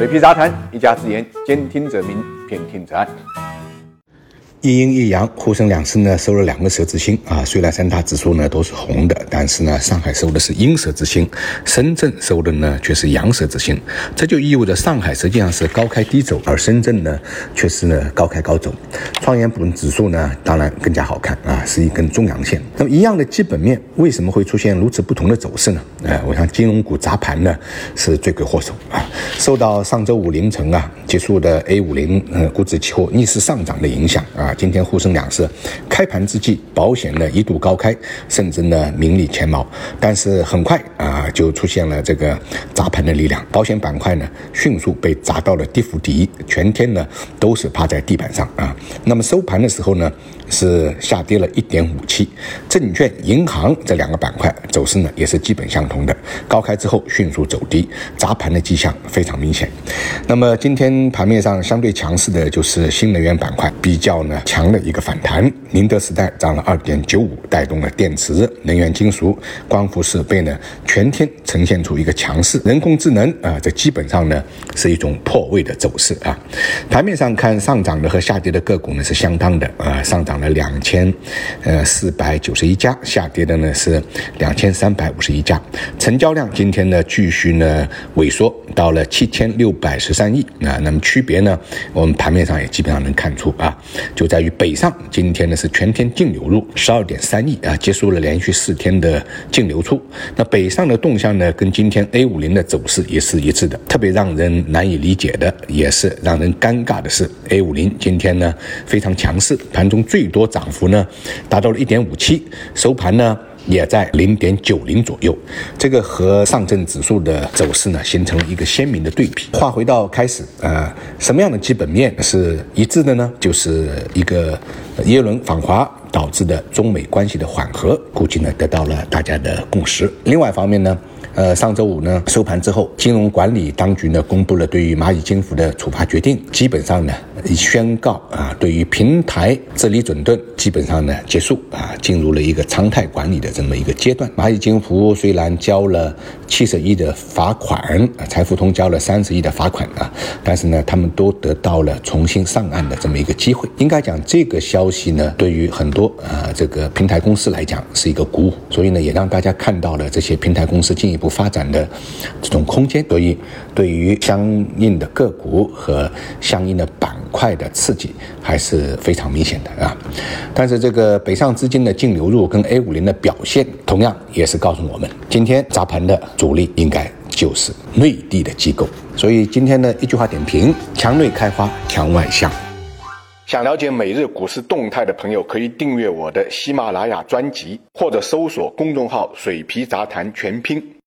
水皮杂谈，一家之言，兼听则明，偏听则暗。一阴一阳，沪深两市呢收了两个十字星啊。虽然三大指数呢都是红的，但是呢，上海收的是阴十字星，深圳收的呢却是阳十字星。这就意味着上海实际上是高开低走，而深圳呢却是呢高开高走。创业板指数呢当然更加好看啊，是一根中阳线。那么一样的基本面，为什么会出现如此不同的走势呢？哎，我想金融股砸盘呢是罪魁祸首啊。受到上周五凌晨啊结束的 A 五零呃股指期货逆势上涨的影响啊。今天沪深两市开盘之际，保险呢一度高开，甚至呢名列前茅，但是很快啊就出现了这个砸盘的力量，保险板块呢迅速被砸到了跌幅第一，全天呢都是趴在地板上啊。那么收盘的时候呢是下跌了一点五七，证券、银行这两个板块走势呢也是基本相同的，高开之后迅速走低，砸盘的迹象非常明显。那么今天盘面上相对强势的就是新能源板块，比较呢。强的一个反弹，宁德时代涨了二点九五，带动了电池、能源金属、光伏设备呢，全天呈现出一个强势。人工智能啊，这基本上呢是一种破位的走势啊。盘面上看，上涨的和下跌的个股呢是相当的啊，上涨了两千呃四百九十一家，下跌的呢是两千三百五十一家。成交量今天呢继续呢萎缩到了七千六百十三亿啊。那么区别呢，我们盘面上也基本上能看出啊。就在于北上，今天呢是全天净流入十二点三亿啊，结束了连续四天的净流出。那北上的动向呢，跟今天 A 五零的走势也是一致的。特别让人难以理解的，也是让人尴尬的是，A 五零今天呢非常强势，盘中最多涨幅呢达到了一点五七，收盘呢。也在零点九零左右，这个和上证指数的走势呢，形成了一个鲜明的对比。话回到开始，呃，什么样的基本面是一致的呢？就是一个耶伦访华导致的中美关系的缓和，估计呢得到了大家的共识。另外一方面呢。呃，上周五呢收盘之后，金融管理当局呢公布了对于蚂蚁金服的处罚决定，基本上呢宣告啊，对于平台治理整顿基本上呢结束啊，进入了一个常态管理的这么一个阶段。蚂蚁金服虽然交了七十亿的罚款，财付通交了三十亿的罚款啊，但是呢，他们都得到了重新上岸的这么一个机会。应该讲，这个消息呢，对于很多啊这个平台公司来讲是一个鼓舞，所以呢，也让大家看到了这些平台公司进一步。发展的这种空间，所以对于相应的个股和相应的板块的刺激还是非常明显的啊。但是这个北上资金的净流入跟 A 五零的表现，同样也是告诉我们，今天砸盘的主力应该就是内地的机构。所以今天的一句话点评：墙内开花墙外香。想了解每日股市动态的朋友，可以订阅我的喜马拉雅专辑，或者搜索公众号“水皮杂谈全拼”。